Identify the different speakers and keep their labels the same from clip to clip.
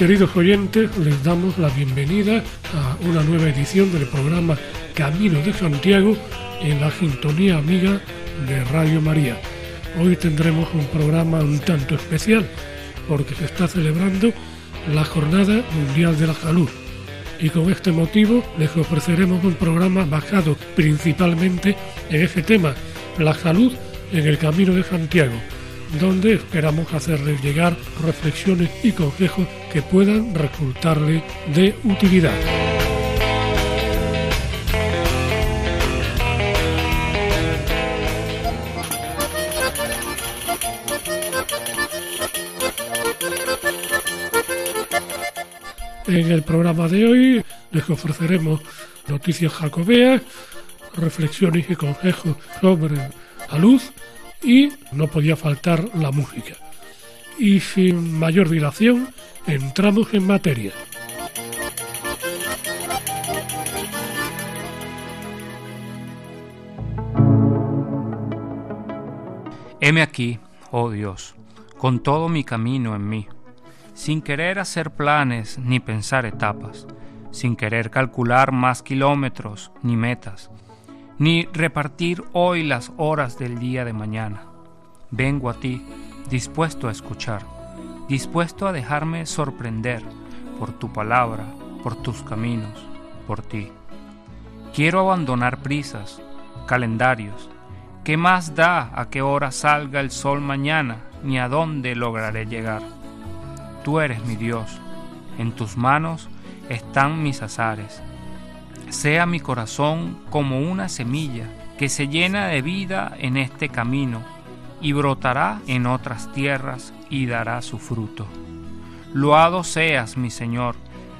Speaker 1: Queridos oyentes, les damos la bienvenida a una nueva edición del programa Camino de Santiago en la sintonía amiga de Radio María. Hoy tendremos un programa un tanto especial porque se está celebrando la Jornada Mundial de la Salud y con este motivo les ofreceremos un programa basado principalmente en ese tema, la salud en el Camino de Santiago donde esperamos hacerles llegar reflexiones y consejos que puedan resultarle de utilidad. En el programa de hoy les ofreceremos noticias jacobeas, reflexiones y consejos sobre la luz y no podía faltar la música. Y sin mayor dilación, entramos en materia.
Speaker 2: Heme aquí, oh Dios, con todo mi camino en mí, sin querer hacer planes ni pensar etapas, sin querer calcular más kilómetros ni metas, ni repartir hoy las horas del día de mañana. Vengo a ti, dispuesto a escuchar, dispuesto a dejarme sorprender por tu palabra, por tus caminos, por ti. Quiero abandonar prisas, calendarios. ¿Qué más da a qué hora salga el sol mañana, ni a dónde lograré llegar? Tú eres mi Dios, en tus manos están mis azares sea mi corazón como una semilla que se llena de vida en este camino y brotará en otras tierras y dará su fruto. Loado seas, mi Señor,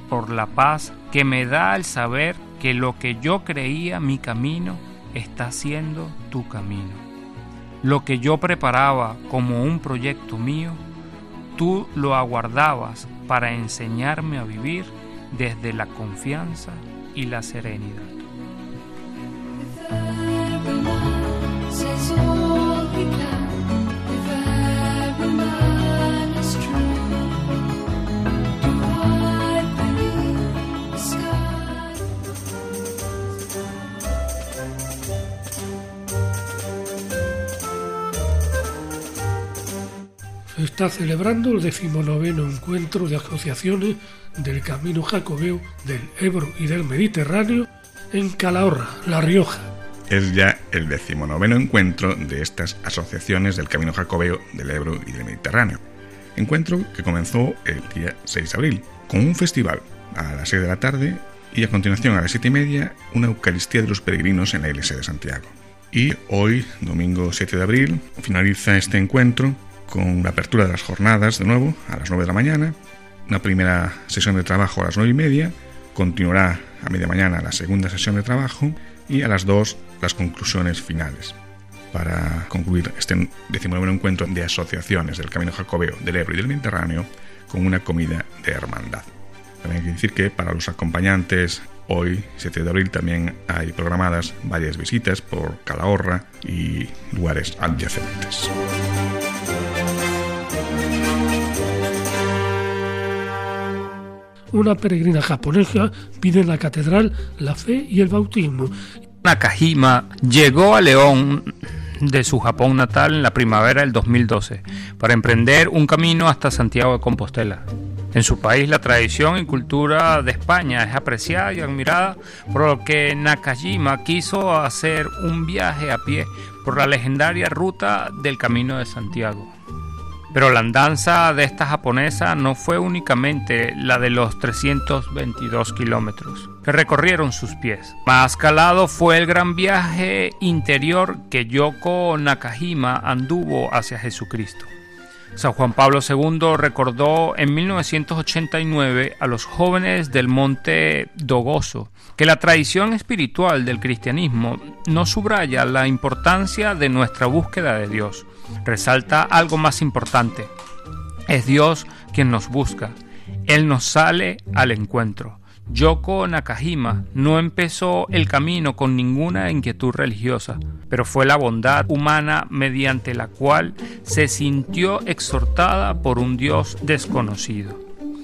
Speaker 2: por la paz que me da el saber que lo que yo creía mi camino está siendo tu camino. Lo que yo preparaba como un proyecto mío, tú lo aguardabas para enseñarme a vivir desde la confianza y la serenidad.
Speaker 1: Está celebrando el decimonoveno encuentro de asociaciones del Camino Jacobeo del Ebro y del Mediterráneo en Calahorra, La Rioja.
Speaker 3: Es ya el decimonoveno encuentro de estas asociaciones del Camino Jacobeo del Ebro y del Mediterráneo. Encuentro que comenzó el día 6 de abril, con un festival a las 6 de la tarde y a continuación a las 7 y media una Eucaristía de los peregrinos en la iglesia de Santiago. Y hoy, domingo 7 de abril, finaliza este encuentro con la apertura de las jornadas de nuevo a las 9 de la mañana una primera sesión de trabajo a las nueve y media, continuará a media mañana la segunda sesión de trabajo y a las 2 las conclusiones finales. Para concluir este decimonoveno encuentro de asociaciones del Camino Jacobeo del Ebro y del Mediterráneo con una comida de hermandad. También hay que decir que para los acompañantes hoy, 7 de abril, también hay programadas varias visitas por Calahorra y lugares adyacentes.
Speaker 1: Una peregrina japonesa pide en la catedral la fe y el bautismo.
Speaker 2: Nakajima llegó a León de su Japón natal en la primavera del 2012 para emprender un camino hasta Santiago de Compostela. En su país la tradición y cultura de España es apreciada y admirada, por lo que Nakajima quiso hacer un viaje a pie por la legendaria ruta del Camino de Santiago. Pero la andanza de esta japonesa no fue únicamente la de los 322 kilómetros que recorrieron sus pies. Más calado fue el gran viaje interior que Yoko Nakajima anduvo hacia Jesucristo. San Juan Pablo II recordó en 1989 a los jóvenes del monte Dogoso que la tradición espiritual del cristianismo no subraya la importancia de nuestra búsqueda de Dios, resalta algo más importante. Es Dios quien nos busca, Él nos sale al encuentro. Yoko Nakajima no empezó el camino con ninguna inquietud religiosa, pero fue la bondad humana mediante la cual se sintió exhortada por un Dios desconocido.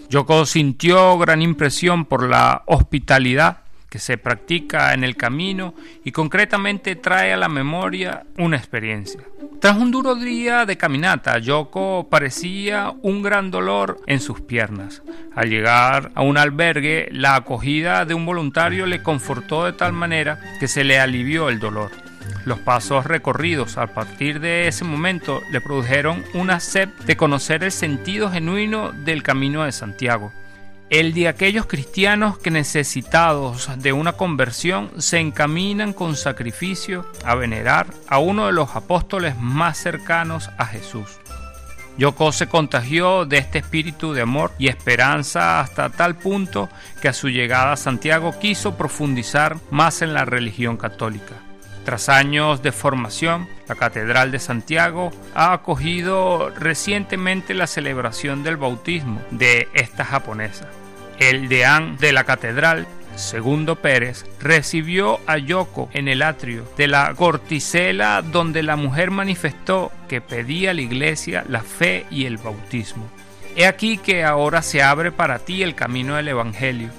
Speaker 2: Yoko sintió gran impresión por la hospitalidad que se practica en el camino y concretamente trae a la memoria una experiencia. Tras un duro día de caminata, Yoko parecía un gran dolor en sus piernas. Al llegar a un albergue, la acogida de un voluntario le confortó de tal manera que se le alivió el dolor. Los pasos recorridos a partir de ese momento le produjeron una sed de conocer el sentido genuino del camino de Santiago el de aquellos cristianos que necesitados de una conversión se encaminan con sacrificio a venerar a uno de los apóstoles más cercanos a Jesús. Yoko se contagió de este espíritu de amor y esperanza hasta tal punto que a su llegada a Santiago quiso profundizar más en la religión católica. Tras años de formación, la Catedral de Santiago ha acogido recientemente la celebración del bautismo de esta japonesa. El deán de la catedral, Segundo Pérez, recibió a Yoko en el atrio de la corticela donde la mujer manifestó que pedía a la iglesia la fe y el bautismo. He aquí que ahora se abre para ti el camino del Evangelio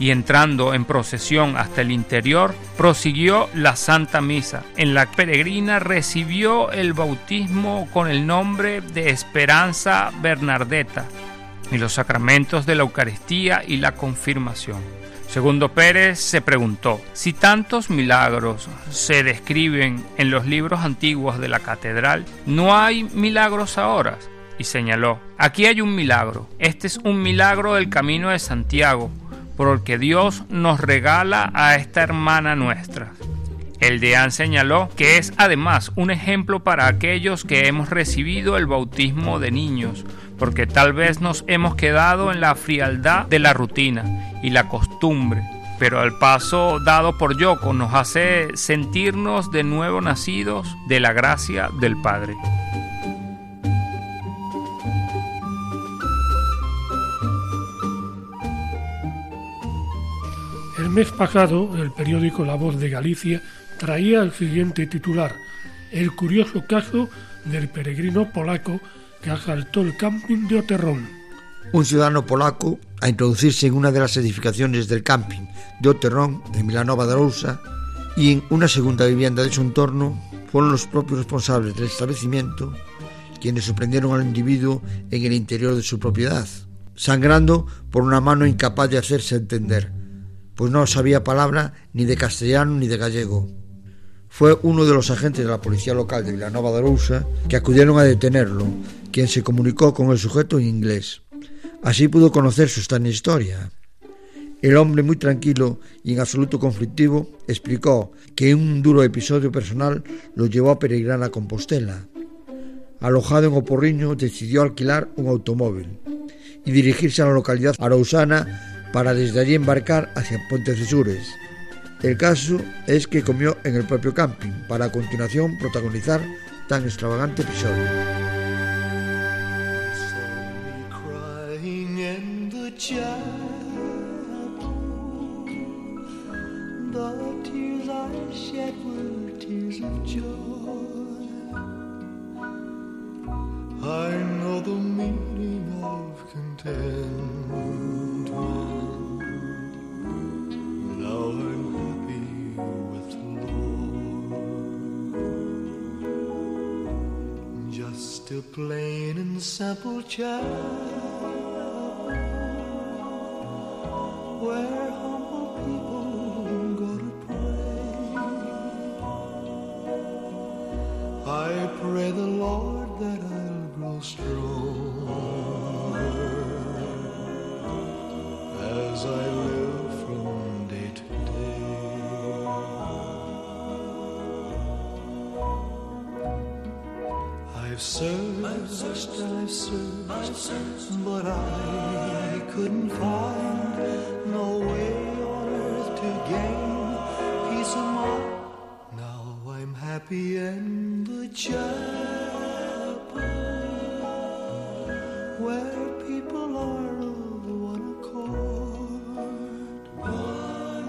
Speaker 2: y entrando en procesión hasta el interior, prosiguió la Santa Misa. En la peregrina recibió el bautismo con el nombre de Esperanza Bernardeta y los sacramentos de la Eucaristía y la confirmación. Segundo Pérez se preguntó, si tantos milagros se describen en los libros antiguos de la catedral, ¿no hay milagros ahora? Y señaló, aquí hay un milagro, este es un milagro del camino de Santiago, porque Dios nos regala a esta hermana nuestra. El deán señaló que es además un ejemplo para aquellos que hemos recibido el bautismo de niños, porque tal vez nos hemos quedado en la frialdad de la rutina y la costumbre, pero el paso dado por Yoko nos hace sentirnos de nuevo nacidos de la gracia del Padre.
Speaker 1: El mes pasado, el periódico La Voz de Galicia traía el siguiente titular, El curioso caso del peregrino polaco que asaltó el camping de Oterrón.
Speaker 4: Un ciudadano polaco, a introducirse en una de las edificaciones del camping de Oterrón, en Milanova de Arousa, y en una segunda vivienda de su entorno, fueron los propios responsables del establecimiento quienes sorprendieron al individuo en el interior de su propiedad, sangrando por una mano incapaz de hacerse entender pues no sabía palabra ni de castellano ni de gallego. Fue uno de los agentes de la policía local de Villanova de Rousa que acudieron a detenerlo, quien se comunicó con el sujeto en inglés. Así pudo conocer su extraña historia. El hombre, muy tranquilo y en absoluto conflictivo, explicó que un duro episodio personal lo llevó a peregrinar a Compostela. Alojado en Oporriño, decidió alquilar un automóvil y dirigirse a la localidad arausana para desde allí embarcar hacia Puente Cesures. El caso es que comió en el propio camping, para a continuación protagonizar tan extravagante episodio.
Speaker 5: A plain and simple child where humble people go to pray. I pray the Lord that I'll grow stronger as I live I've searched, I've searched, but I couldn't find no way on earth to gain peace of mind. Now I'm happy in the chapel where people are of one accord. One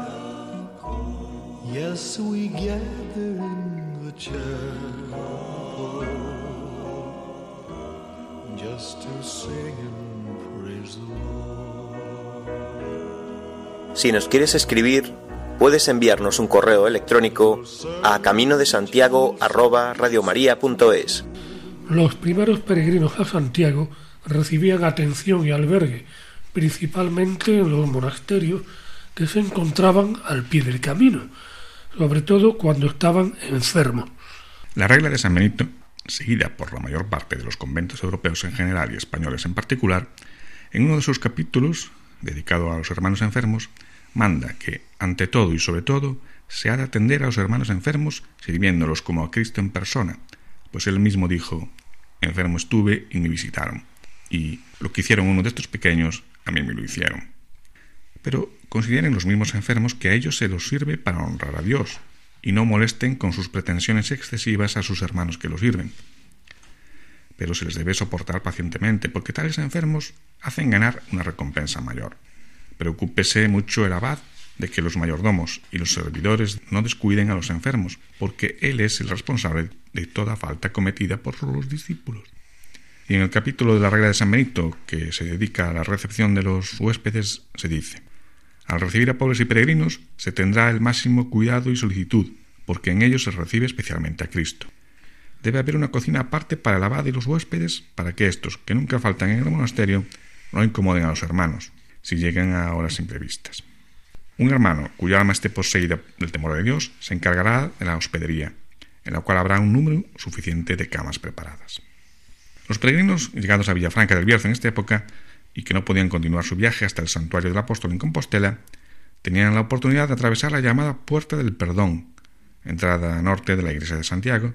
Speaker 5: accord. Yes, we gather in the chapel
Speaker 6: Si nos quieres escribir, puedes enviarnos un correo electrónico a camino de Santiago
Speaker 1: Los primeros peregrinos a Santiago recibían atención y albergue, principalmente en los monasterios que se encontraban al pie del camino, sobre todo cuando estaban enfermos.
Speaker 3: La regla de San Benito seguida por la mayor parte de los conventos europeos en general y españoles en particular, en uno de sus capítulos, dedicado a los hermanos enfermos, manda que, ante todo y sobre todo, se ha de atender a los hermanos enfermos sirviéndolos como a Cristo en persona, pues él mismo dijo, enfermo estuve y me visitaron, y lo que hicieron uno de estos pequeños, a mí me lo hicieron. Pero consideren los mismos enfermos que a ellos se los sirve para honrar a Dios, y no molesten con sus pretensiones excesivas a sus hermanos que los sirven. Pero se les debe soportar pacientemente, porque tales enfermos hacen ganar una recompensa mayor. Preocúpese mucho el abad de que los mayordomos y los servidores no descuiden a los enfermos, porque él es el responsable de toda falta cometida por los discípulos. Y en el capítulo de la regla de San Benito, que se dedica a la recepción de los huéspedes, se dice al recibir a pobres y peregrinos se tendrá el máximo cuidado y solicitud, porque en ellos se recibe especialmente a Cristo. Debe haber una cocina aparte para el abad y los huéspedes, para que estos, que nunca faltan en el monasterio, no incomoden a los hermanos, si llegan a horas imprevistas. Un hermano cuya alma esté poseída del temor de Dios se encargará de la hospedería, en la cual habrá un número suficiente de camas preparadas. Los peregrinos llegados a Villafranca del Bierzo en esta época y que no podían continuar su viaje hasta el santuario del apóstol en Compostela, tenían la oportunidad de atravesar la llamada Puerta del Perdón, entrada norte de la iglesia de Santiago,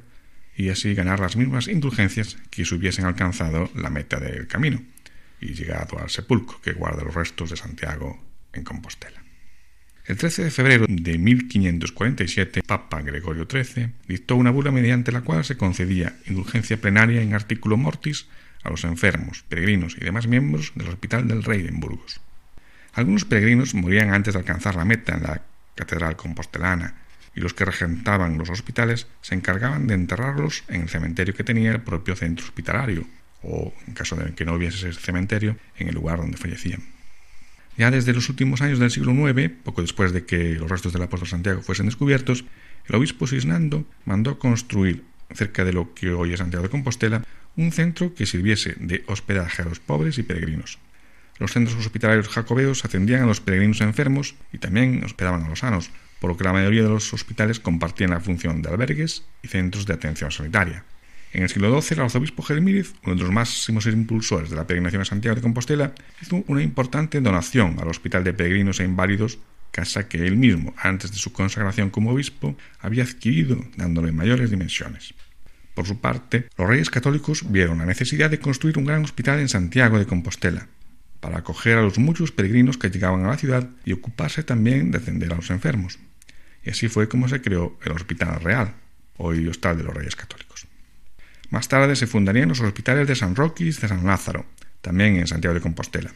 Speaker 3: y así ganar las mismas indulgencias que si hubiesen alcanzado la meta del camino y llegado al sepulcro que guarda los restos de Santiago en Compostela. El 13 de febrero de 1547, Papa Gregorio XIII dictó una bula mediante la cual se concedía indulgencia plenaria en artículo mortis a los enfermos, peregrinos y demás miembros del Hospital del Rey en Burgos. Algunos peregrinos morían antes de alcanzar la meta en la Catedral Compostelana, y los que regentaban los hospitales se encargaban de enterrarlos en el cementerio que tenía el propio centro hospitalario, o, en caso de que no hubiese ese cementerio, en el lugar donde fallecían. Ya desde los últimos años del siglo IX, poco después de que los restos del apóstol Santiago fuesen descubiertos, el obispo Cisnando mandó construir, cerca de lo que hoy es Santiago de Compostela, un centro que sirviese de hospedaje a los pobres y peregrinos. Los centros hospitalarios jacobeos atendían a los peregrinos enfermos y también hospedaban a los sanos, por lo que la mayoría de los hospitales compartían la función de albergues y centros de atención sanitaria. En el siglo XII, el arzobispo Gelmírez, uno de los máximos impulsores de la peregrinación a Santiago de Compostela, hizo una importante donación al Hospital de Peregrinos e Inválidos, casa que él mismo, antes de su consagración como obispo, había adquirido dándole mayores dimensiones. Por su parte, los reyes católicos vieron la necesidad de construir un gran hospital en Santiago de Compostela, para acoger a los muchos peregrinos que llegaban a la ciudad y ocuparse también de atender a los enfermos. Y así fue como se creó el Hospital Real, hoy hostal de los Reyes Católicos. Más tarde se fundarían los hospitales de San Roque y de San Lázaro, también en Santiago de Compostela.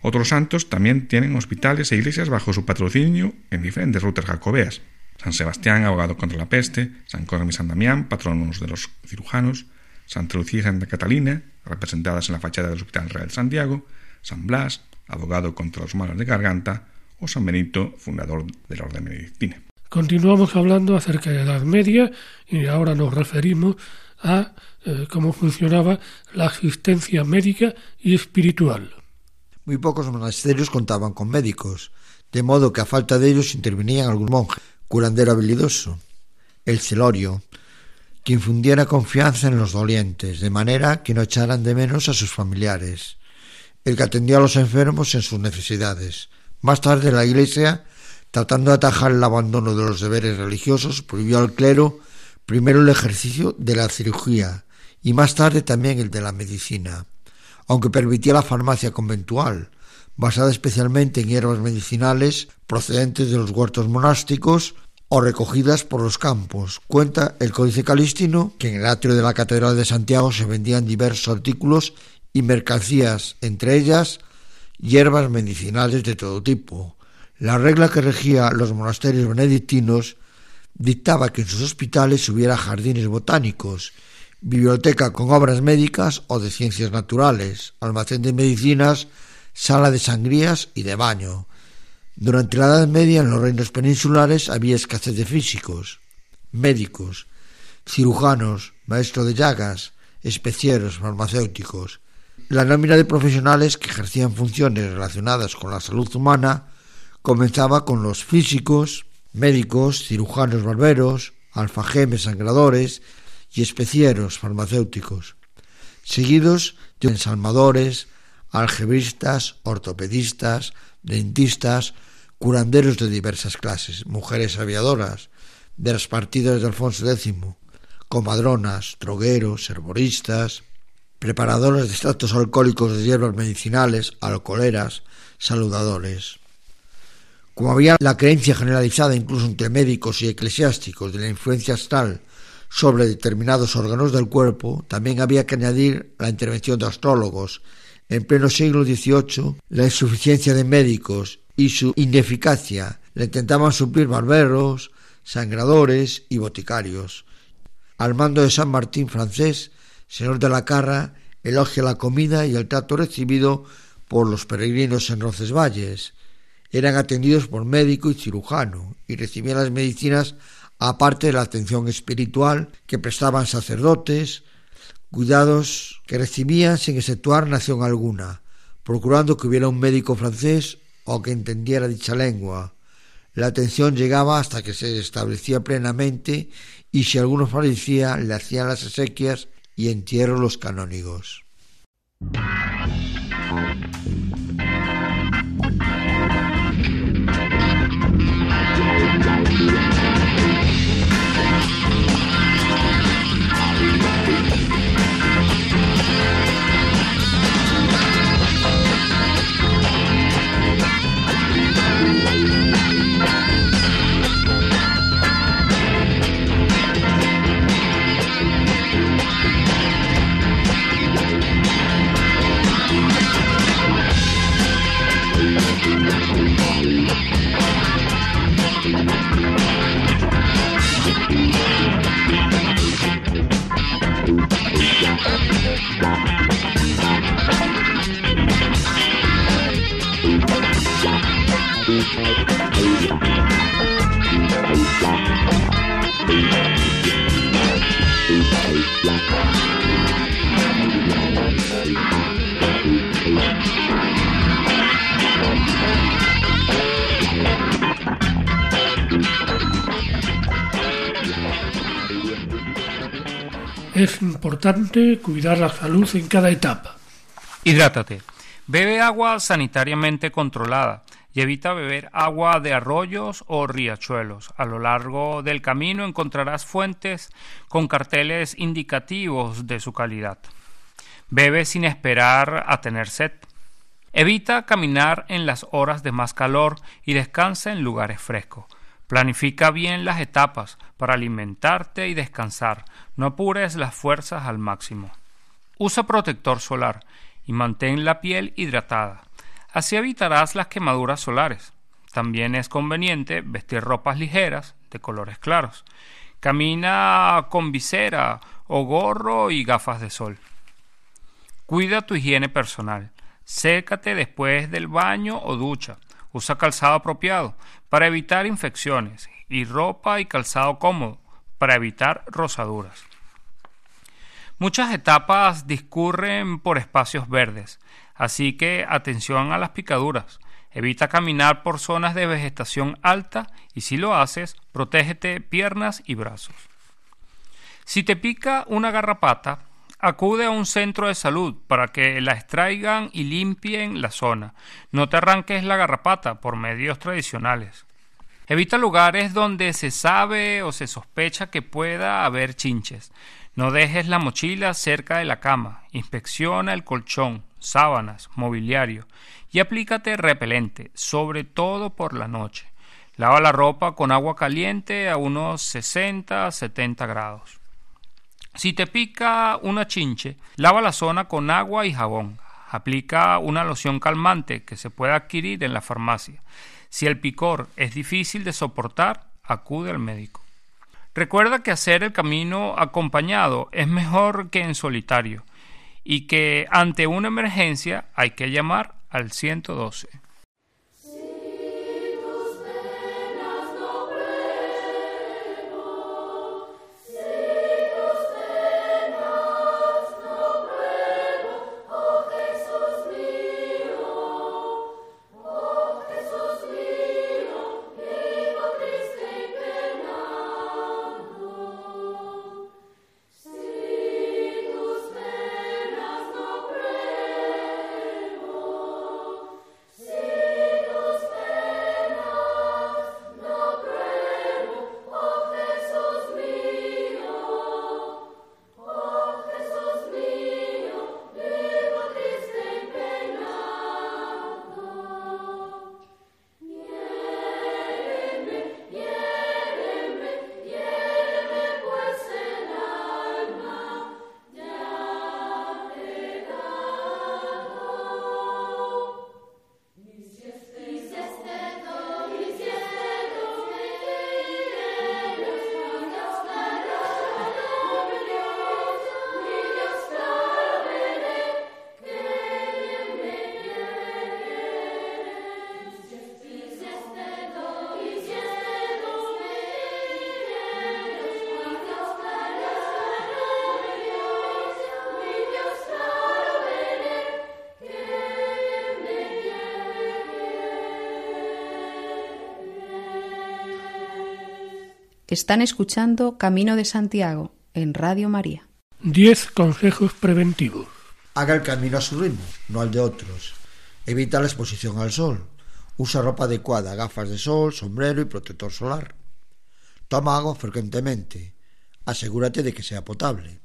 Speaker 3: Otros santos también tienen hospitales e iglesias bajo su patrocinio en diferentes rutas jacobeas. San Sebastián, abogado contra la peste, San Cosme y San Damián, patronos de los cirujanos, Santa Lucía y Santa Catalina, representadas en la fachada del Hospital Real de Santiago, San Blas, abogado contra los malos de garganta, o San Benito, fundador de la Orden Benedictina.
Speaker 1: Continuamos hablando acerca de la Edad Media y ahora nos referimos a eh, cómo funcionaba la asistencia médica y espiritual.
Speaker 4: Muy pocos monasterios contaban con médicos, de modo que a falta de ellos intervenían algún monje curandero habilidoso, el celorio, que infundiera confianza en los dolientes, de manera que no echaran de menos a sus familiares, el que atendía a los enfermos en sus necesidades. Más tarde la Iglesia, tratando de atajar el abandono de los deberes religiosos, prohibió al clero primero el ejercicio de la cirugía y más tarde también el de la medicina, aunque permitía la farmacia conventual, basada especialmente en hierbas medicinales procedentes de los huertos monásticos o recogidas por los campos. Cuenta el Códice Calistino que en el atrio de la Catedral de Santiago se vendían diversos artículos y mercancías, entre ellas hierbas medicinales de todo tipo. La regla que regía los monasterios benedictinos dictaba que en sus hospitales hubiera jardines botánicos, biblioteca con obras médicas o de ciencias naturales, almacén de medicinas, sala de sangrías y de baño. Durante la Edad Media en los reinos peninsulares había escasez de físicos, médicos, cirujanos, maestros de llagas, especieros, farmacéuticos. La nómina de profesionales que ejercían funciones relacionadas con la salud humana comenzaba con los físicos, médicos, cirujanos barberos, alfajemes sangradores y especieros farmacéuticos, seguidos de ensalmadores, algebristas, ortopedistas, dentistas, curanderos de diversas clases, mujeres aviadoras, de las partidas de Alfonso X, comadronas, drogueros, herboristas, preparadores de extractos alcohólicos de hierbas medicinales, alcoholeras, saludadores. Como había la creencia generalizada incluso entre médicos y eclesiásticos de la influencia astral sobre determinados órganos del cuerpo, también había que añadir la intervención de astrólogos. En pleno siglo XVIII, la insuficiencia de médicos y su ineficacia le intentaban suplir barberos, sangradores y boticarios. Al mando de San Martín francés, señor de la Carra, elogia la comida y el trato recibido por los peregrinos en Roncesvalles. Eran atendidos por médico y cirujano y recibían las medicinas aparte de la atención espiritual que prestaban sacerdotes, cuidados que recibían sin exceptuar nación alguna, procurando que hubiera un médico francés o que entendiera dicha lengua. La atención llegaba hasta que se establecía plenamente y si alguno fallecía le hacían las exequias y entierro los canónigos. Thank.
Speaker 1: Es importante cuidar la salud en cada etapa.
Speaker 2: Hidrátate. Bebe agua sanitariamente controlada y evita beber agua de arroyos o riachuelos. A lo largo del camino encontrarás fuentes con carteles indicativos de su calidad. Bebe sin esperar a tener sed. Evita caminar en las horas de más calor y descansa en lugares frescos. Planifica bien las etapas para alimentarte y descansar. No apures las fuerzas al máximo. Usa protector solar y mantén la piel hidratada. Así evitarás las quemaduras solares. También es conveniente vestir ropas ligeras de colores claros. Camina con visera o gorro y gafas de sol. Cuida tu higiene personal. Sécate después del baño o ducha. Usa calzado apropiado para evitar infecciones y ropa y calzado cómodo para evitar rosaduras. Muchas etapas discurren por espacios verdes, así que atención a las picaduras. Evita caminar por zonas de vegetación alta y si lo haces, protégete piernas y brazos. Si te pica una garrapata, acude a un centro de salud para que la extraigan y limpien la zona. No te arranques la garrapata por medios tradicionales. Evita lugares donde se sabe o se sospecha que pueda haber chinches. No dejes la mochila cerca de la cama. Inspecciona el colchón, sábanas, mobiliario y aplícate repelente, sobre todo por la noche. Lava la ropa con agua caliente a unos 60-70 grados. Si te pica una chinche, lava la zona con agua y jabón. Aplica una loción calmante que se puede adquirir en la farmacia. Si el picor es difícil de soportar, acude al médico. Recuerda que hacer el camino acompañado es mejor que en solitario y que ante una emergencia hay que llamar al 112.
Speaker 7: Están escuchando Camino de Santiago en Radio María.
Speaker 1: Diez consejos preventivos.
Speaker 4: Haga el camino a su ritmo, no al de otros. Evita la exposición al sol. Usa ropa adecuada, gafas de sol, sombrero y protector solar. Toma agua frecuentemente. Asegúrate de que sea potable.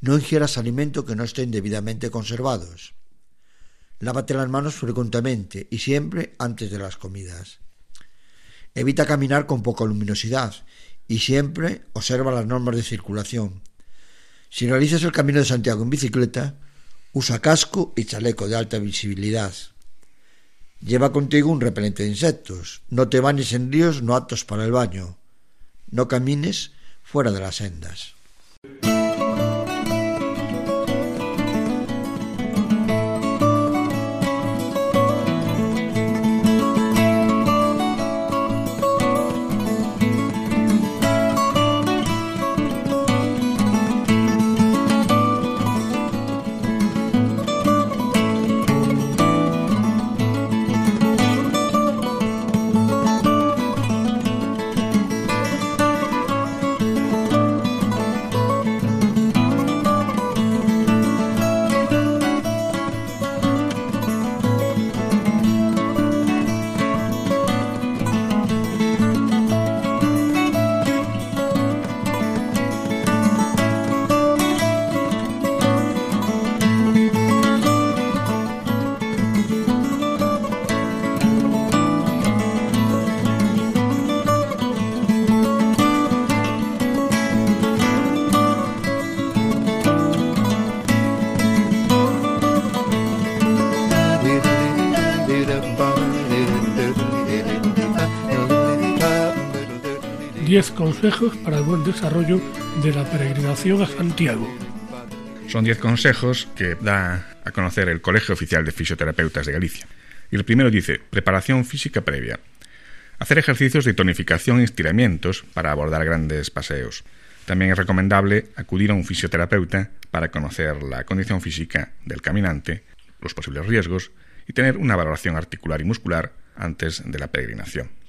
Speaker 4: No ingieras alimentos que no estén debidamente conservados. Lávate las manos frecuentemente y siempre antes de las comidas. Evita caminar con poca luminosidad y siempre observa las normas de circulación. Si realizas el Camino de Santiago en bicicleta, usa casco y chaleco de alta visibilidad. Lleva contigo un repelente de insectos. No te bañes en ríos no aptos para el baño. No camines fuera de las sendas.
Speaker 1: Diez consejos para el buen desarrollo de la peregrinación a Santiago.
Speaker 3: Son diez consejos que da a conocer el Colegio Oficial de Fisioterapeutas de Galicia. Y el primero dice, preparación física previa. Hacer ejercicios de tonificación y estiramientos para abordar grandes paseos. También es recomendable acudir a un fisioterapeuta para conocer la condición física del caminante, los posibles riesgos y tener una valoración articular y muscular antes de la peregrinación.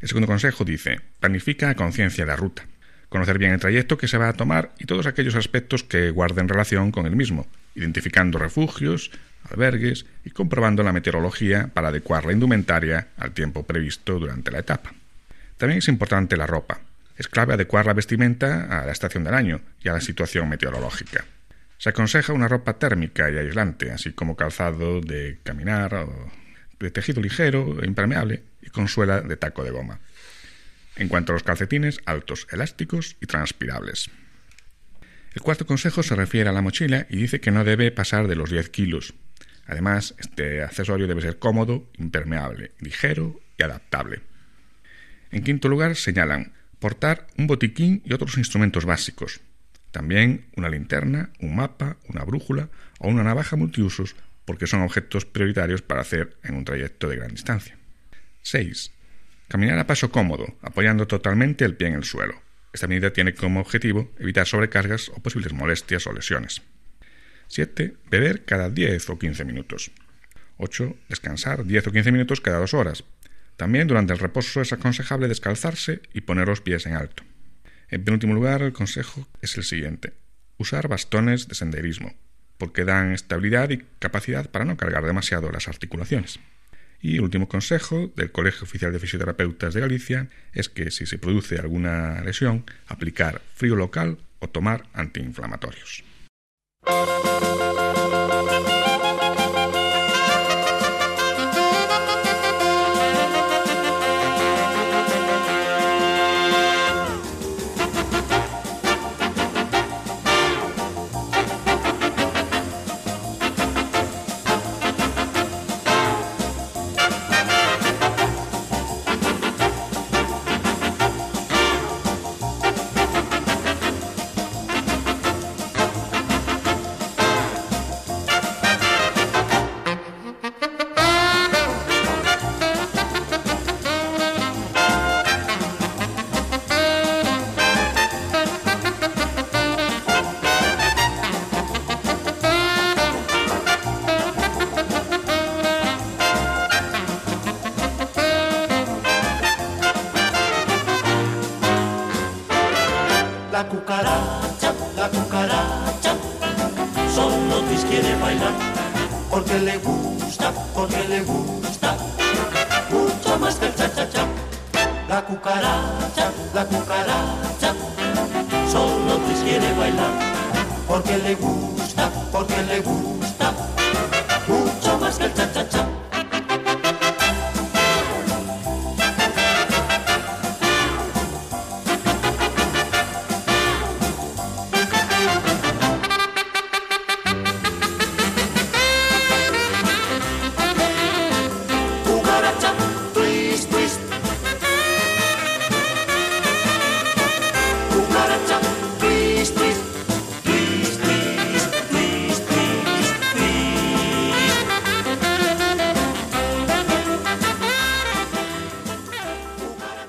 Speaker 3: El segundo consejo dice, planifica a conciencia la ruta, conocer bien el trayecto que se va a tomar y todos aquellos aspectos que guarden relación con el mismo, identificando refugios, albergues y comprobando la meteorología para adecuar la indumentaria al tiempo previsto durante la etapa. También es importante la ropa. Es clave adecuar la vestimenta a la estación del año y a la situación meteorológica. Se aconseja una ropa térmica y aislante, así como calzado de caminar o de tejido ligero e impermeable y con suela de taco de goma. En cuanto a los calcetines, altos, elásticos y transpirables. El cuarto consejo se refiere a la mochila y dice que no debe pasar de los 10 kilos. Además, este accesorio debe ser cómodo, impermeable, ligero y adaptable. En quinto lugar, señalan portar un botiquín y otros instrumentos básicos. También una linterna, un mapa, una brújula o una navaja multiusos porque son objetos prioritarios para hacer en un trayecto de gran distancia. 6. Caminar a paso cómodo, apoyando totalmente el pie en el suelo. Esta medida tiene como objetivo evitar sobrecargas o posibles molestias o lesiones. 7. Beber cada 10 o 15 minutos. 8. Descansar 10 o 15 minutos cada 2 horas. También durante el reposo es aconsejable descalzarse y poner los pies en alto. En penúltimo lugar, el consejo es el siguiente. Usar bastones de senderismo, porque dan estabilidad y capacidad para no cargar demasiado las articulaciones. Y el último consejo del Colegio Oficial de Fisioterapeutas de Galicia es que si se produce alguna lesión, aplicar frío local o tomar antiinflamatorios.
Speaker 5: Quiere bailar, porque le gusta, porque le gusta, mucho más que el cha-cha-cha. La cucaracha, la cucaracha, solo Luis quiere bailar, porque le gusta, porque le gusta,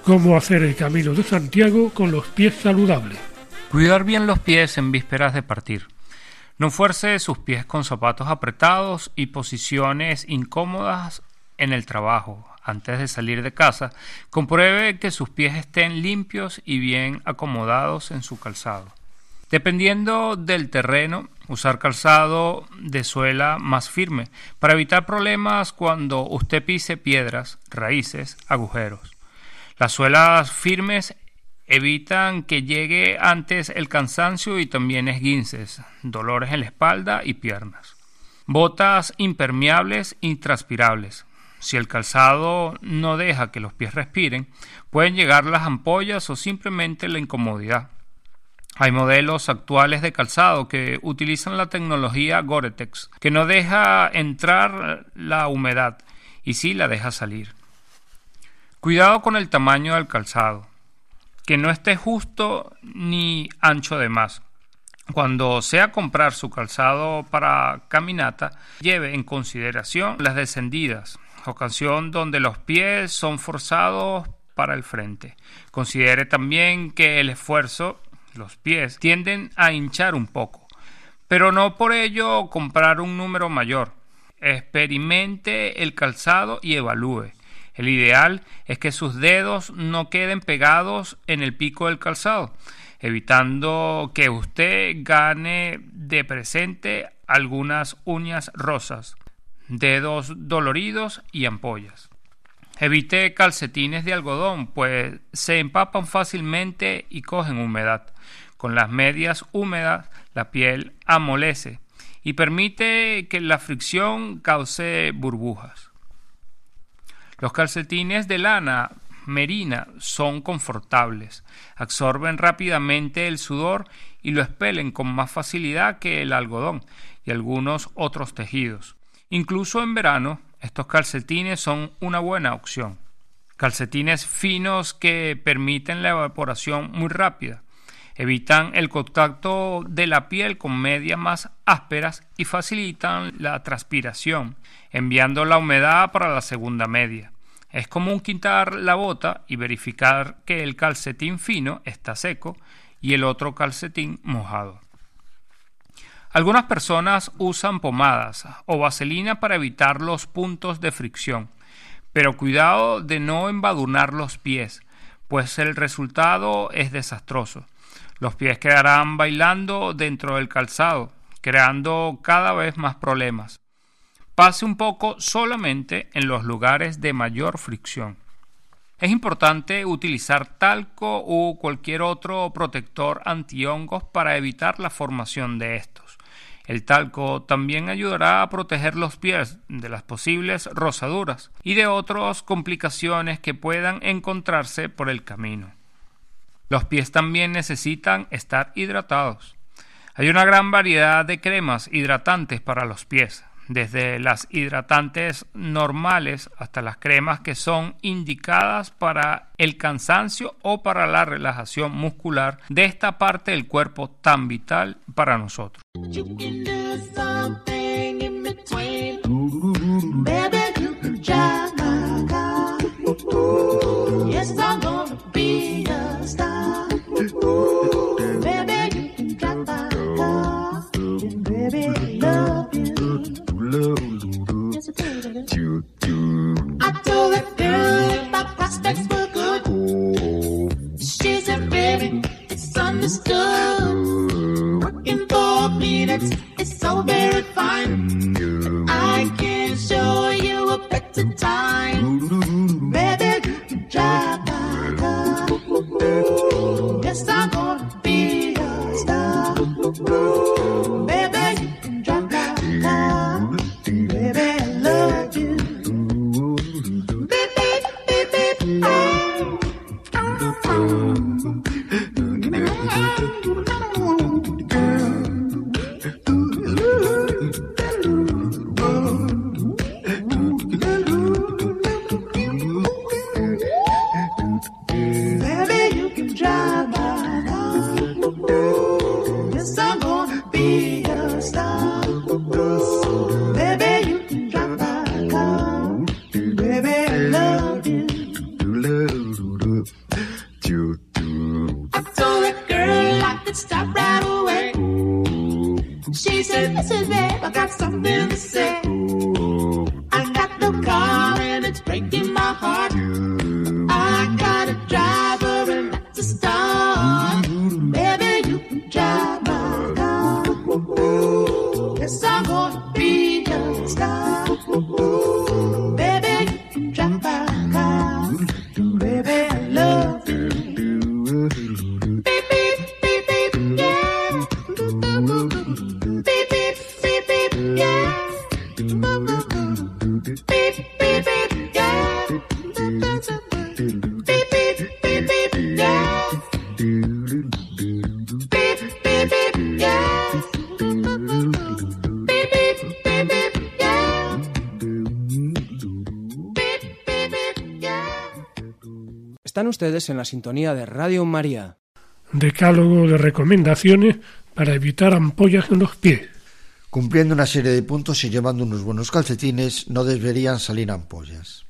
Speaker 1: Cómo hacer el camino de Santiago con los pies saludables.
Speaker 2: Cuidar bien los pies en vísperas de partir. No fuerce sus pies con zapatos apretados y posiciones incómodas en el trabajo. Antes de salir de casa, compruebe que sus pies estén limpios y bien acomodados en su calzado. Dependiendo del terreno, usar calzado de suela más firme para evitar problemas cuando usted pise piedras, raíces, agujeros. Las suelas firmes evitan que llegue antes el cansancio y también esguinces, dolores en la espalda y piernas. Botas impermeables y transpirables. Si el calzado no deja que los pies respiren, pueden llegar las ampollas o simplemente la incomodidad. Hay modelos actuales de calzado que utilizan la tecnología Gore-Tex, que no deja entrar la humedad y sí la deja salir. Cuidado con el tamaño del calzado, que no esté justo ni ancho de más. Cuando sea comprar su calzado para caminata, lleve en consideración las descendidas, ocasión donde los pies son forzados para el frente. Considere también que el esfuerzo, los pies, tienden a hinchar un poco, pero no por ello comprar un número mayor. Experimente el calzado y evalúe. El ideal es que sus dedos no queden pegados en el pico del calzado, evitando que usted gane de presente algunas uñas rosas, dedos doloridos y ampollas. Evite calcetines de algodón, pues se empapan fácilmente y cogen humedad. Con las medias húmedas, la piel amolece y permite que la fricción cause burbujas. Los calcetines de lana merina son confortables, absorben rápidamente el sudor y lo expelen con más facilidad que el algodón y algunos otros tejidos. Incluso en verano, estos calcetines son una buena opción. Calcetines finos que permiten la evaporación muy rápida. Evitan el contacto de la piel con medias más ásperas y facilitan la transpiración, enviando la humedad para la segunda media. Es común quitar la bota y verificar que el calcetín fino está seco y el otro calcetín mojado. Algunas personas usan pomadas o vaselina para evitar los puntos de fricción, pero cuidado de no embadurnar los pies, pues el resultado es desastroso. Los pies quedarán bailando dentro del calzado, creando cada vez más problemas. Pase un poco solamente en los lugares de mayor fricción. Es importante utilizar talco o cualquier otro protector antihongos para evitar la formación de estos. El talco también ayudará a proteger los pies de las posibles rosaduras y de otras complicaciones que puedan encontrarse por el camino. Los pies también necesitan estar hidratados. Hay una gran variedad de cremas hidratantes para los pies, desde las hidratantes normales hasta las cremas que son indicadas para el cansancio o para la relajación muscular de esta parte del cuerpo tan vital para nosotros.
Speaker 8: I told that girl my prospects were good. She's a baby, it's understood. Working for peanuts, it's so very fine. I can show you a better time, baby.
Speaker 9: Están ustedes en la sintonía de Radio María.
Speaker 1: Decálogo de recomendaciones para evitar ampollas en los pies.
Speaker 4: Cumpliendo una serie de puntos y llevando unos buenos calcetines, no deberían salir ampollas.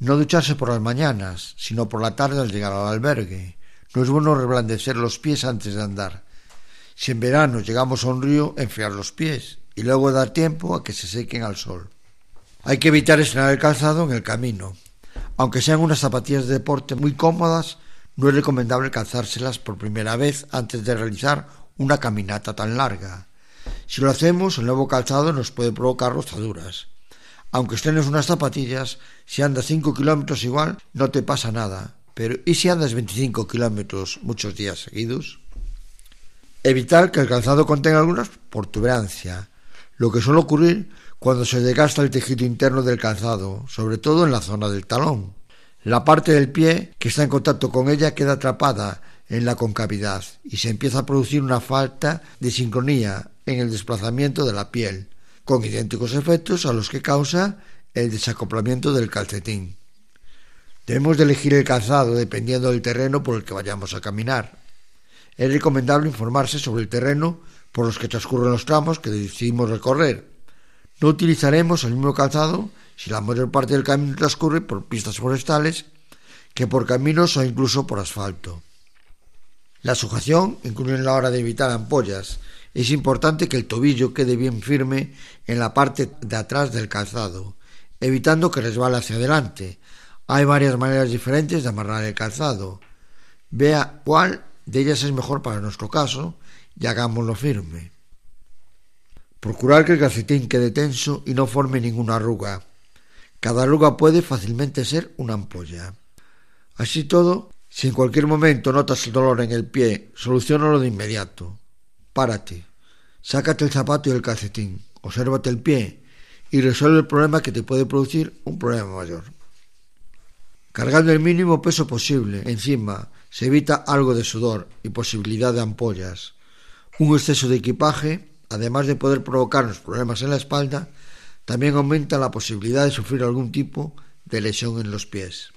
Speaker 4: No ducharse por las mañanas, sino por la tarde al llegar al albergue. No es bueno reblandecer los pies antes de andar. Si en verano llegamos a un río, enfriar los pies y luego dar tiempo a que se sequen al sol. Hay que evitar estrenar el calzado en el camino. Aunque sean unas zapatillas de deporte muy cómodas, no es recomendable calzárselas por primera vez antes de realizar una caminata tan larga. Si lo hacemos, el nuevo calzado nos puede provocar rozaduras. Aunque estrenes unas zapatillas, si andas 5 kilómetros igual, no te pasa nada. Pero ¿y si andas 25 kilómetros muchos días seguidos? Evitar que el calzado contenga alguna protuberancia, lo que suele ocurrir cuando se desgasta el tejido interno del calzado, sobre todo en la zona del talón. La parte del pie que está en contacto con ella queda atrapada en la concavidad y se empieza a producir una falta de sincronía en el desplazamiento de la piel, con idénticos efectos a los que causa el desacoplamiento del calcetín. Debemos de elegir el calzado dependiendo del terreno por el que vayamos a caminar. Es recomendable informarse sobre el terreno por los que transcurren los tramos que decidimos recorrer. No utilizaremos el mismo calzado si la mayor parte del camino transcurre por pistas forestales que por caminos o incluso por asfalto. La sujeción incluye la hora de evitar ampollas. Es importante que el tobillo quede bien firme en la parte de atrás del calzado, evitando que resbale hacia adelante. Hay varias maneras diferentes de amarrar el calzado. Vea cuál de ellas es mejor para nuestro caso y hagámoslo firme. Procurar que el calcetín quede tenso y no forme ninguna arruga. Cada arruga puede fácilmente ser una ampolla. Así todo, si en cualquier momento notas el dolor en el pie, solucionalo de inmediato. Párate, sácate el zapato y el calcetín, obsérvate el pie y resuelve el problema que te puede producir un problema mayor. Cargando el mínimo peso posible encima, se evita algo de sudor y posibilidad de ampollas. Un exceso de equipaje, además de poder provocarnos problemas en la espalda, también aumenta la posibilidad de sufrir algún tipo de lesión en los pies.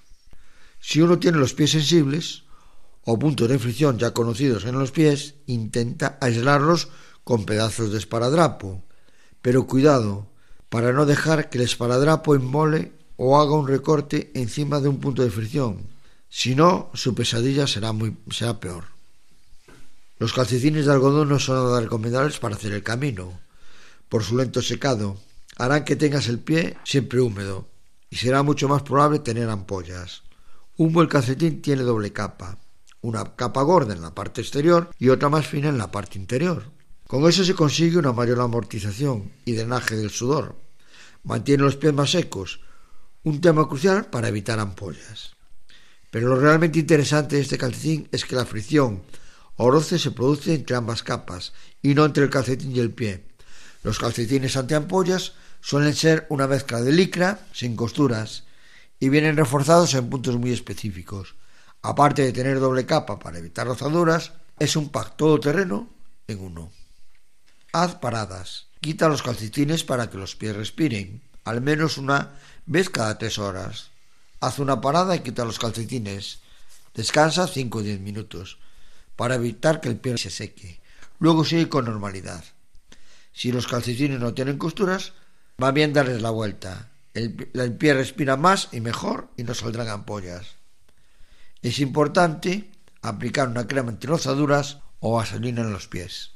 Speaker 4: Si uno tiene los pies sensibles o puntos de fricción ya conocidos en los pies, intenta aislarlos con pedazos de esparadrapo. Pero cuidado, para no dejar que el esparadrapo embole o haga un recorte encima de un punto de fricción. Si no, su pesadilla será, muy, será peor. Los calcetines de algodón no son nada recomendables para hacer el camino. Por su lento secado, harán que tengas el pie siempre húmedo y será mucho más probable tener ampollas. Un buen calcetín tiene doble capa, una capa gorda en la parte exterior y otra más fina en la parte interior. Con eso se consigue una mayor amortización y drenaje del sudor. Mantiene los pies más secos, un tema crucial para evitar ampollas. Pero lo realmente interesante de este calcetín es que la fricción roce se produce entre ambas capas y no entre el calcetín y el pie. Los calcetines antiampollas suelen ser una mezcla de licra sin costuras y vienen reforzados en puntos muy específicos. Aparte de tener doble capa para evitar rozaduras, es un pack todoterreno en uno. Haz paradas. Quita los calcetines para que los pies respiren, al menos una vez cada tres horas. Haz una parada y quita los calcetines. Descansa 5 o 10 minutos para evitar que el pie se seque. Luego sigue con normalidad. Si los calcetines no tienen costuras, va bien darles la vuelta el, el pie respira más y mejor y no saldrán ampollas. Es importante aplicar una crema antirozaduras o vaselina en los pies.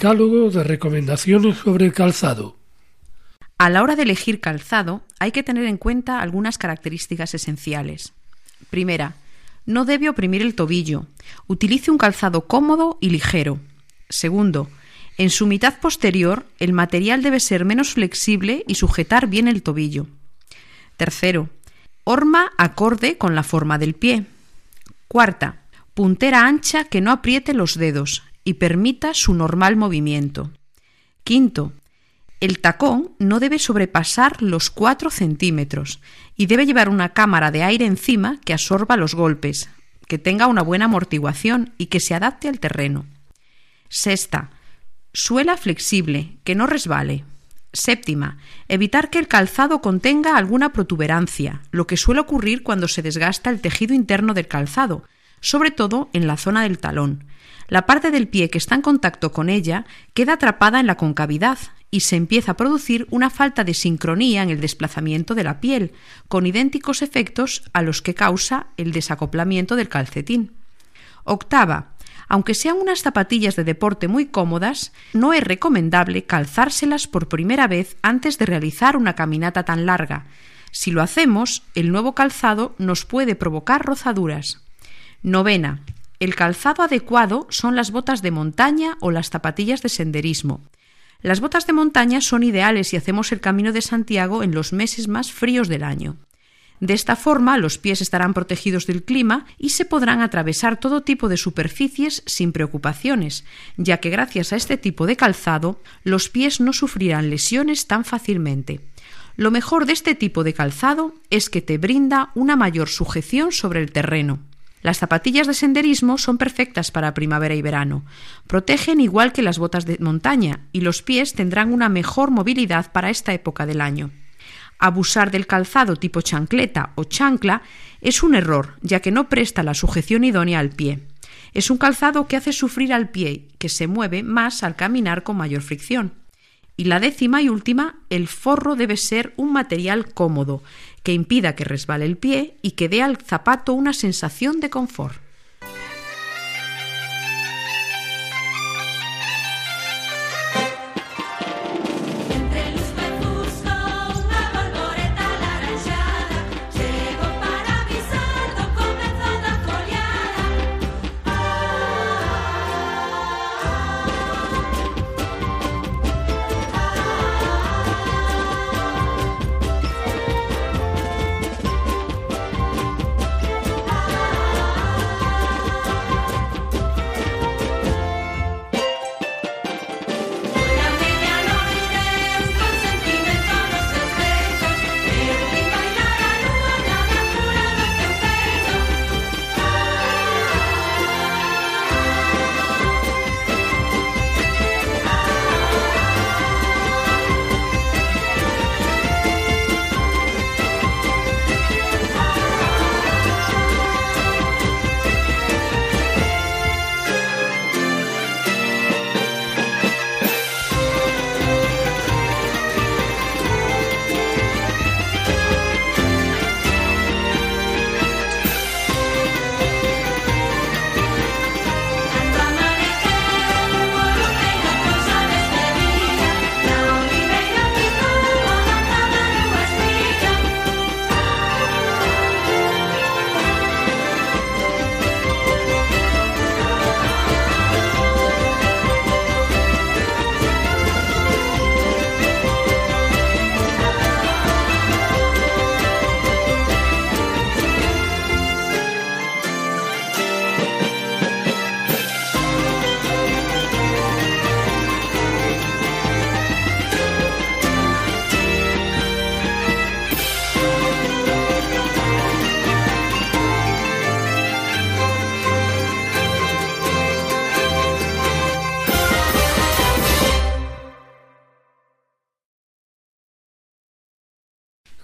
Speaker 1: Decálogo de recomendaciones sobre el calzado.
Speaker 7: A la hora de elegir calzado hay que tener en cuenta algunas características esenciales. Primera, no debe oprimir el tobillo. Utilice un calzado cómodo y ligero. Segundo, en su mitad posterior el material debe ser menos flexible y sujetar bien el tobillo. Tercero, horma acorde con la forma del pie. Cuarta, puntera ancha que no apriete los dedos y permita su normal movimiento. Quinto, el tacón no debe sobrepasar los 4 centímetros y debe llevar una cámara de aire encima que absorba los golpes, que tenga una buena amortiguación y que se adapte al terreno. Sexta, suela flexible, que no resbale. Séptima, evitar que el calzado contenga alguna protuberancia, lo que suele ocurrir cuando se desgasta el tejido interno del calzado, sobre todo en la zona del talón. La parte del pie que está en contacto con ella queda atrapada en la concavidad y se empieza a producir una falta de sincronía en el desplazamiento de la piel, con idénticos efectos a los que causa el desacoplamiento del calcetín. Octava, aunque sean unas zapatillas de deporte muy cómodas, no es recomendable calzárselas por primera vez antes de realizar una caminata tan larga. Si lo hacemos, el nuevo calzado nos puede provocar rozaduras. Novena. El calzado adecuado son las botas de montaña o las zapatillas de senderismo. Las botas de montaña son ideales si hacemos el camino de Santiago en los meses más fríos del año. De esta forma, los pies estarán protegidos del clima y se podrán atravesar todo tipo de superficies sin preocupaciones, ya que gracias a este tipo de calzado los pies no sufrirán lesiones tan fácilmente. Lo mejor de este tipo de calzado es que te brinda una mayor sujeción sobre el terreno. Las zapatillas de senderismo son perfectas para primavera y verano. Protegen igual que las botas de montaña y los pies tendrán una mejor movilidad para esta época del año. Abusar del calzado tipo chancleta o chancla es un error, ya que no presta la sujeción idónea al pie. Es un calzado que hace sufrir al pie, que se mueve más al caminar con mayor fricción. Y la décima y última, el forro debe ser un material cómodo, que impida que resbale el pie y que dé al zapato una sensación de confort.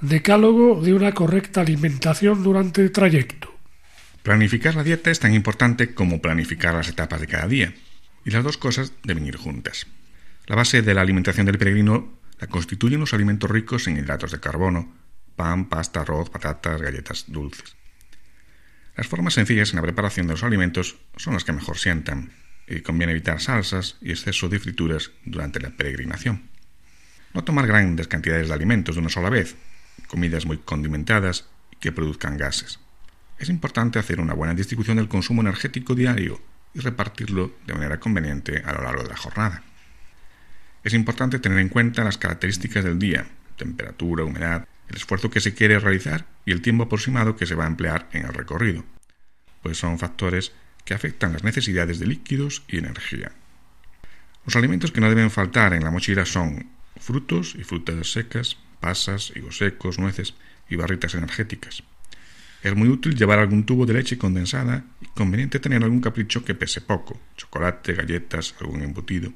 Speaker 1: Decálogo de una correcta alimentación durante el trayecto.
Speaker 3: Planificar la dieta es tan importante como planificar las etapas de cada día, y las dos cosas deben ir juntas. La base de la alimentación del peregrino la constituyen los alimentos ricos en hidratos de carbono, pan, pasta, arroz, patatas, galletas dulces. Las formas sencillas en la preparación de los alimentos son las que mejor sientan. y conviene evitar salsas y exceso de frituras durante la peregrinación. No tomar grandes cantidades de alimentos de una sola vez, comidas muy condimentadas y que produzcan gases. Es importante hacer una buena distribución del consumo energético diario y repartirlo de manera conveniente a lo largo de la jornada. Es importante tener en cuenta las características del día, temperatura, humedad, el esfuerzo que se quiere realizar y el tiempo aproximado que se va a emplear en el recorrido, pues son factores que afectan las necesidades de líquidos y energía. Los alimentos que no deben faltar en la mochila son frutos y frutas secas, pasas, higos secos, nueces y barritas energéticas. Es muy útil llevar algún tubo de leche condensada y conveniente tener algún capricho que pese poco, chocolate, galletas, algún embutido.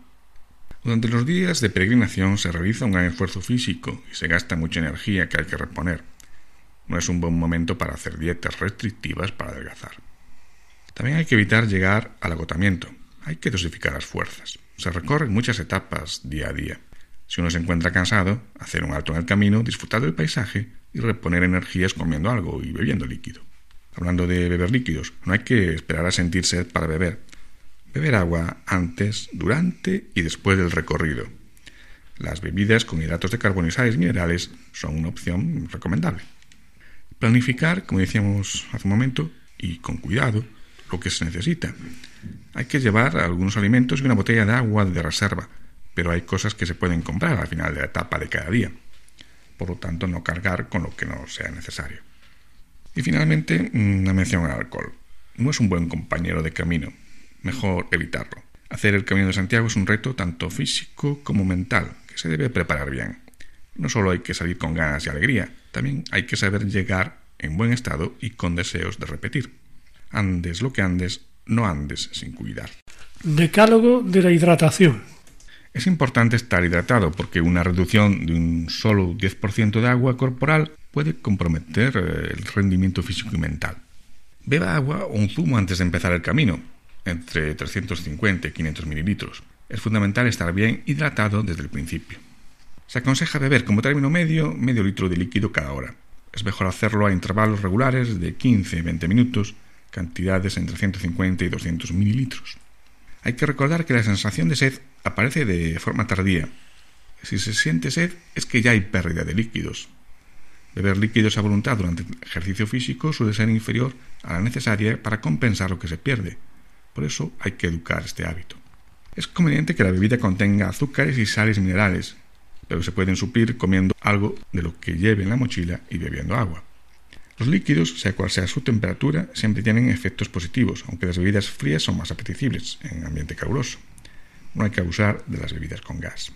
Speaker 3: Durante los días de peregrinación se realiza un gran esfuerzo físico y se gasta mucha energía que hay que reponer. No es un buen momento para hacer dietas restrictivas para adelgazar. También hay que evitar llegar al agotamiento. Hay que dosificar las fuerzas. Se recorren muchas etapas día a día. Si uno se encuentra cansado, hacer un alto en el camino, disfrutar del paisaje y reponer energías comiendo algo y bebiendo líquido. Hablando de beber líquidos, no hay que esperar a sentir sed para beber. Beber agua antes, durante y después del recorrido. Las bebidas con hidratos de carbono y sales minerales son una opción recomendable. Planificar, como decíamos hace un momento, y con cuidado, lo que se necesita. Hay que llevar algunos alimentos y una botella de agua de reserva, pero hay cosas que se pueden comprar al final de la etapa de cada día. Por lo tanto, no cargar con lo que no sea necesario. Y finalmente, una mención al alcohol. No es un buen compañero de camino. Mejor evitarlo. Hacer el Camino de Santiago es un reto tanto físico como mental, que se debe preparar bien. No solo hay que salir con ganas y alegría, también hay que saber llegar en buen estado y con deseos de repetir. Andes lo que andes, no andes sin cuidar.
Speaker 1: Decálogo de la hidratación.
Speaker 3: Es importante estar hidratado porque una reducción de un solo 10% de agua corporal puede comprometer eh, el rendimiento físico y mental. Beba agua o un zumo antes de empezar el camino, entre 350 y 500 mililitros. Es fundamental estar bien hidratado desde el principio. Se aconseja beber como término medio medio litro de líquido cada hora. Es mejor hacerlo a intervalos regulares de 15-20 minutos cantidades entre 150 y 200 mililitros. Hay que recordar que la sensación de sed aparece de forma tardía. Si se siente sed es que ya hay pérdida de líquidos. Beber líquidos a voluntad durante el ejercicio físico suele ser inferior a la necesaria para compensar lo que se pierde. Por eso hay que educar este hábito. Es conveniente que la bebida contenga azúcares y sales minerales, pero se pueden suplir comiendo algo de lo que lleve en la mochila y bebiendo agua. Los líquidos, sea cual sea su temperatura, siempre tienen efectos positivos, aunque las bebidas frías son más apetecibles en ambiente caluroso. No hay que abusar de las bebidas con gas.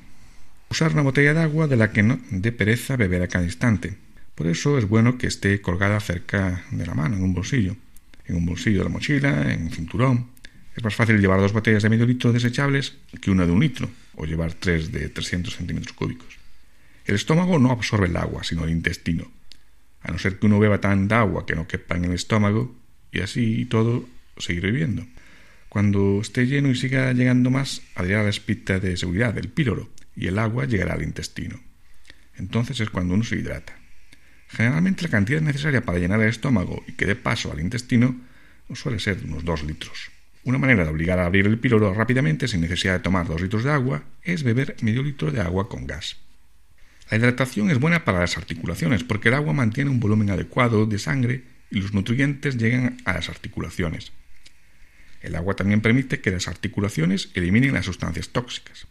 Speaker 3: Usar una botella de agua de la que no dé pereza beber a cada instante. Por eso es bueno que esté colgada cerca de la mano, en un bolsillo. En un bolsillo de la mochila, en un cinturón. Es más fácil llevar dos botellas de medio litro desechables que una de un litro, o llevar tres de 300 centímetros cúbicos. El estómago no absorbe el agua, sino el intestino a no ser que uno beba tanta agua que no quepa en el estómago, y así todo seguir viviendo. Cuando esté lleno y siga llegando más, abrirá la espita de seguridad del píloro y el agua llegará al intestino. Entonces es cuando uno se hidrata. Generalmente la cantidad necesaria para llenar el estómago y que dé paso al intestino suele ser de unos dos litros. Una manera de obligar a abrir el píloro rápidamente sin necesidad de tomar dos litros de agua es beber medio litro de agua con gas. La hidratación es buena para las articulaciones porque el agua mantiene un volumen adecuado de sangre y los nutrientes llegan a las articulaciones. El agua también permite que las articulaciones eliminen las sustancias tóxicas.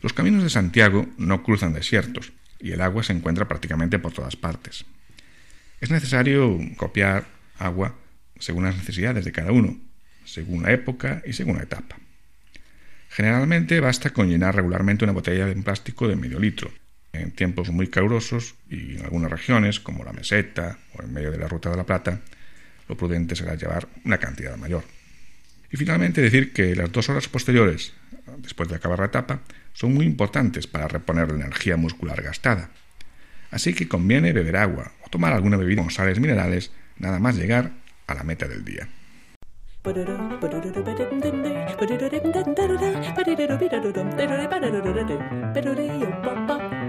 Speaker 3: Los caminos de Santiago no cruzan desiertos y el agua se encuentra prácticamente por todas partes. Es necesario copiar agua según las necesidades de cada uno, según la época y según la etapa. Generalmente basta con llenar regularmente una botella de plástico de medio litro en tiempos muy calurosos y en algunas regiones, como la meseta o en medio de la Ruta de la Plata, lo prudente será llevar una cantidad mayor. Y finalmente decir que las dos horas posteriores, después de acabar la etapa, son muy importantes para reponer la energía muscular gastada. Así que conviene beber agua o tomar alguna bebida con sales minerales nada más llegar a la meta del día.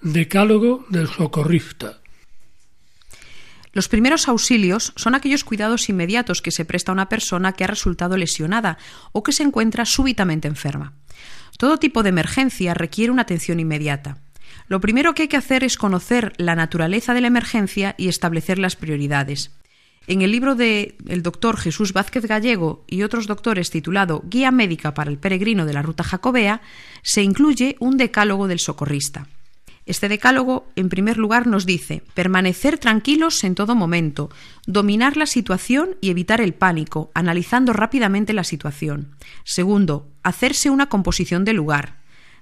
Speaker 1: Decálogo del socorrista.
Speaker 7: Los primeros auxilios son aquellos cuidados inmediatos que se presta a una persona que ha resultado lesionada o que se encuentra súbitamente enferma. Todo tipo de emergencia requiere una atención inmediata. Lo primero que hay que hacer es conocer la naturaleza de la emergencia y establecer las prioridades. En el libro del doctor Jesús Vázquez Gallego y otros doctores titulado Guía médica para el peregrino de la ruta jacobea, se incluye un decálogo del socorrista. Este decálogo, en primer lugar, nos dice permanecer tranquilos en todo momento, dominar la situación y evitar el pánico, analizando rápidamente la situación. Segundo, hacerse una composición del lugar.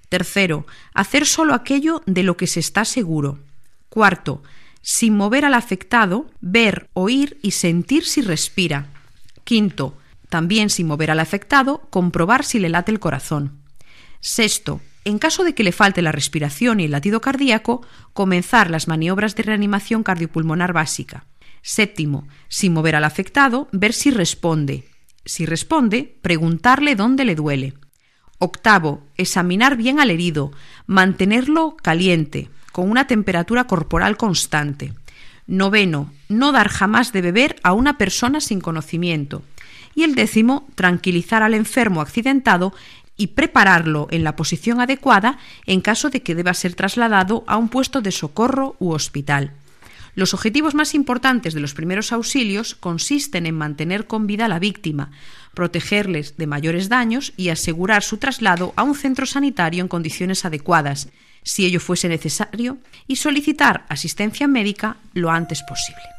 Speaker 7: Tercero, hacer solo aquello de lo que se está seguro. Cuarto, sin mover al afectado, ver, oír y sentir si respira. Quinto, también sin mover al afectado, comprobar si le late el corazón. Sexto, en caso de que le falte la respiración y el latido cardíaco, comenzar las maniobras de reanimación cardiopulmonar básica. Séptimo, sin mover al afectado, ver si responde. Si responde, preguntarle dónde le duele. Octavo, examinar bien al herido, mantenerlo caliente, con una temperatura corporal constante. Noveno, no dar jamás de beber a una persona sin conocimiento. Y el décimo, tranquilizar al enfermo accidentado y prepararlo en la posición adecuada en caso de que deba ser trasladado a un puesto de socorro u hospital. Los objetivos más importantes de los primeros auxilios consisten en mantener con vida a la víctima, protegerles de mayores daños y asegurar su traslado a un centro sanitario en condiciones adecuadas, si ello fuese necesario, y solicitar asistencia médica lo antes posible.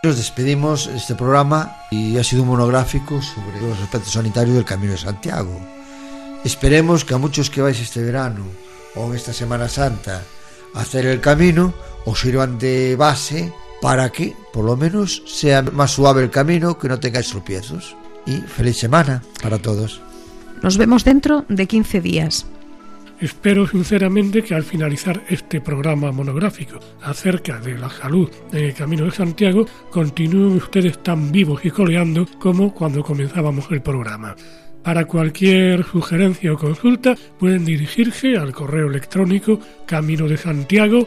Speaker 4: Nos despedimos de este programa y ha sido un monográfico sobre los aspectos sanitarios del Camino de Santiago. Esperemos que a muchos que vais este verano o en esta Semana Santa a hacer el camino os sirvan de base para que por lo menos sea más suave el camino, que no tengáis tropiezos. Y feliz semana para todos.
Speaker 7: Nos vemos dentro de 15 días.
Speaker 1: Espero sinceramente que al finalizar este programa monográfico acerca de la salud en el Camino de Santiago continúen ustedes tan vivos y coleando como cuando comenzábamos el programa. Para cualquier sugerencia o consulta pueden dirigirse al correo electrónico camino de Santiago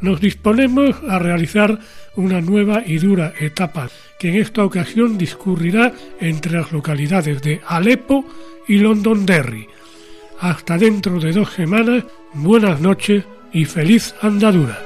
Speaker 1: Nos disponemos a realizar una nueva y dura etapa que en esta ocasión discurrirá entre las localidades de Alepo y Londonderry. Hasta dentro de dos semanas, buenas noches y feliz andadura.